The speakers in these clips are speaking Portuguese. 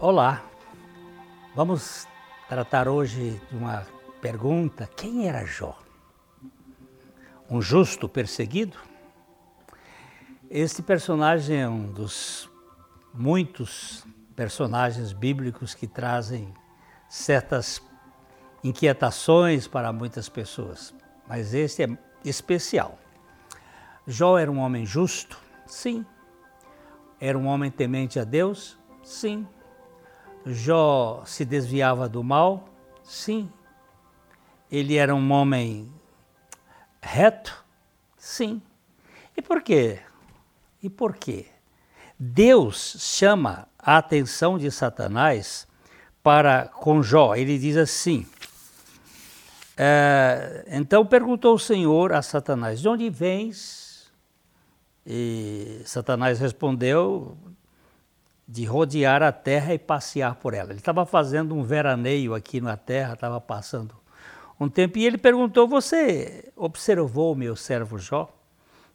Olá, vamos tratar hoje de uma pergunta: quem era Jó? Um justo perseguido? Este personagem é um dos muitos personagens bíblicos que trazem certas inquietações para muitas pessoas, mas esse é especial. Jó era um homem justo? Sim. Era um homem temente a Deus? Sim. Jó se desviava do mal? Sim. Ele era um homem reto? Sim. E por quê? E por quê? Deus chama a atenção de Satanás para com Jó. Ele diz assim: é, então perguntou o Senhor a Satanás: De onde vens? E Satanás respondeu: De rodear a terra e passear por ela. Ele estava fazendo um veraneio aqui na terra, estava passando um tempo, e ele perguntou: Você observou o meu servo Jó?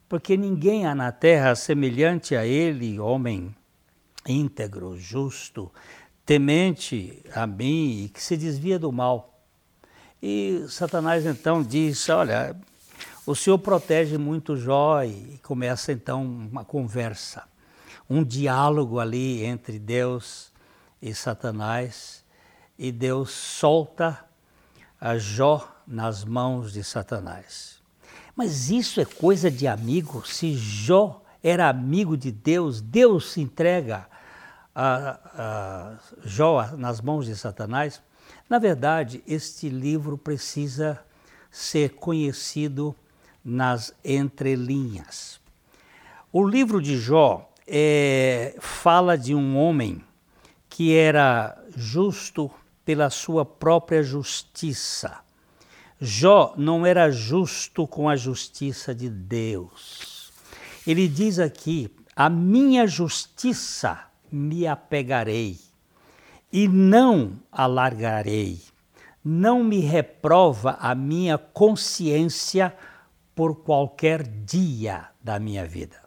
Porque ninguém há na terra semelhante a ele, homem íntegro, justo, temente a mim e que se desvia do mal. E Satanás então diz: Olha, o Senhor protege muito Jó e começa então uma conversa, um diálogo ali entre Deus e Satanás. E Deus solta a Jó nas mãos de Satanás. Mas isso é coisa de amigo. Se Jó era amigo de Deus, Deus se entrega a, a Jó nas mãos de Satanás. Na verdade, este livro precisa ser conhecido nas entrelinhas. O livro de Jó é, fala de um homem que era justo pela sua própria justiça. Jó não era justo com a justiça de Deus. Ele diz aqui: a minha justiça me apegarei e não alargarei. Não me reprova a minha consciência por qualquer dia da minha vida.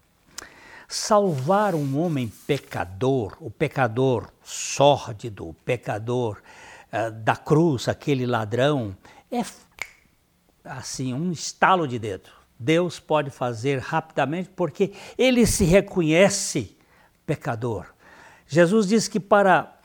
Salvar um homem pecador, o pecador sórdido, o pecador uh, da cruz, aquele ladrão, é assim um estalo de dedo. Deus pode fazer rapidamente porque ele se reconhece pecador. Jesus diz que para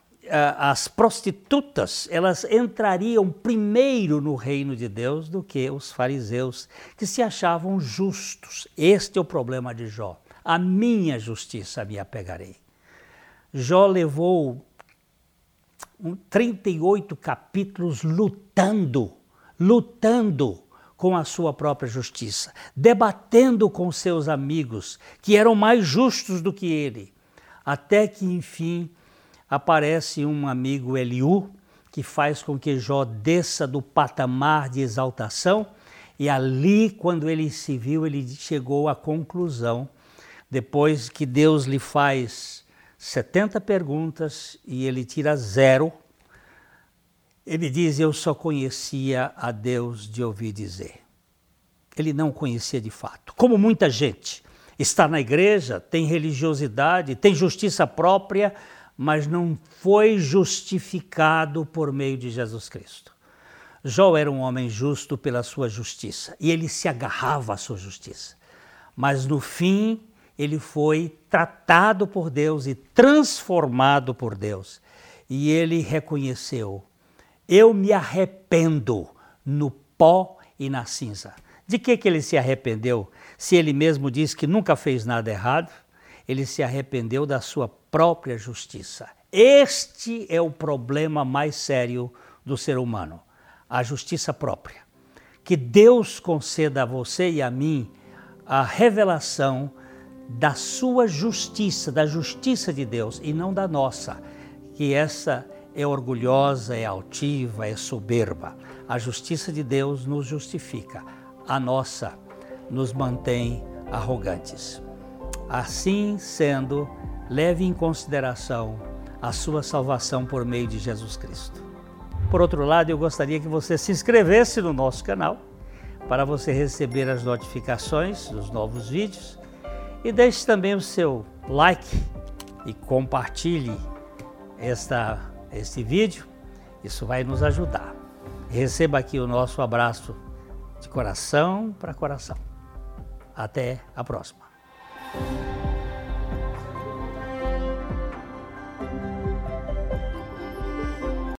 as prostitutas, elas entrariam primeiro no reino de Deus do que os fariseus, que se achavam justos. Este é o problema de Jó. A minha justiça me apegarei. Jó levou 38 capítulos lutando, lutando com a sua própria justiça, debatendo com seus amigos, que eram mais justos do que ele, até que, enfim, aparece um amigo Eliú, que faz com que Jó desça do patamar de exaltação, e ali, quando ele se viu, ele chegou à conclusão, depois que Deus lhe faz 70 perguntas e ele tira zero, ele diz: Eu só conhecia a Deus de ouvir dizer. Ele não conhecia de fato. Como muita gente está na igreja, tem religiosidade, tem justiça própria, mas não foi justificado por meio de Jesus Cristo. Jó era um homem justo pela sua justiça e ele se agarrava à sua justiça. Mas no fim, ele foi tratado por Deus e transformado por Deus. E ele reconheceu: Eu me arrependo no pó e na cinza. De que, que ele se arrependeu? Se ele mesmo diz que nunca fez nada errado, ele se arrependeu da sua própria justiça. Este é o problema mais sério do ser humano, a justiça própria. Que Deus conceda a você e a mim a revelação da sua justiça, da justiça de Deus e não da nossa, que essa é orgulhosa, é altiva, é soberba. A justiça de Deus nos justifica, a nossa nos mantém arrogantes. Assim sendo, leve em consideração a sua salvação por meio de Jesus Cristo. Por outro lado, eu gostaria que você se inscrevesse no nosso canal para você receber as notificações dos novos vídeos e deixe também o seu like e compartilhe esta, este vídeo. Isso vai nos ajudar. Receba aqui o nosso abraço de coração para coração. Até a próxima.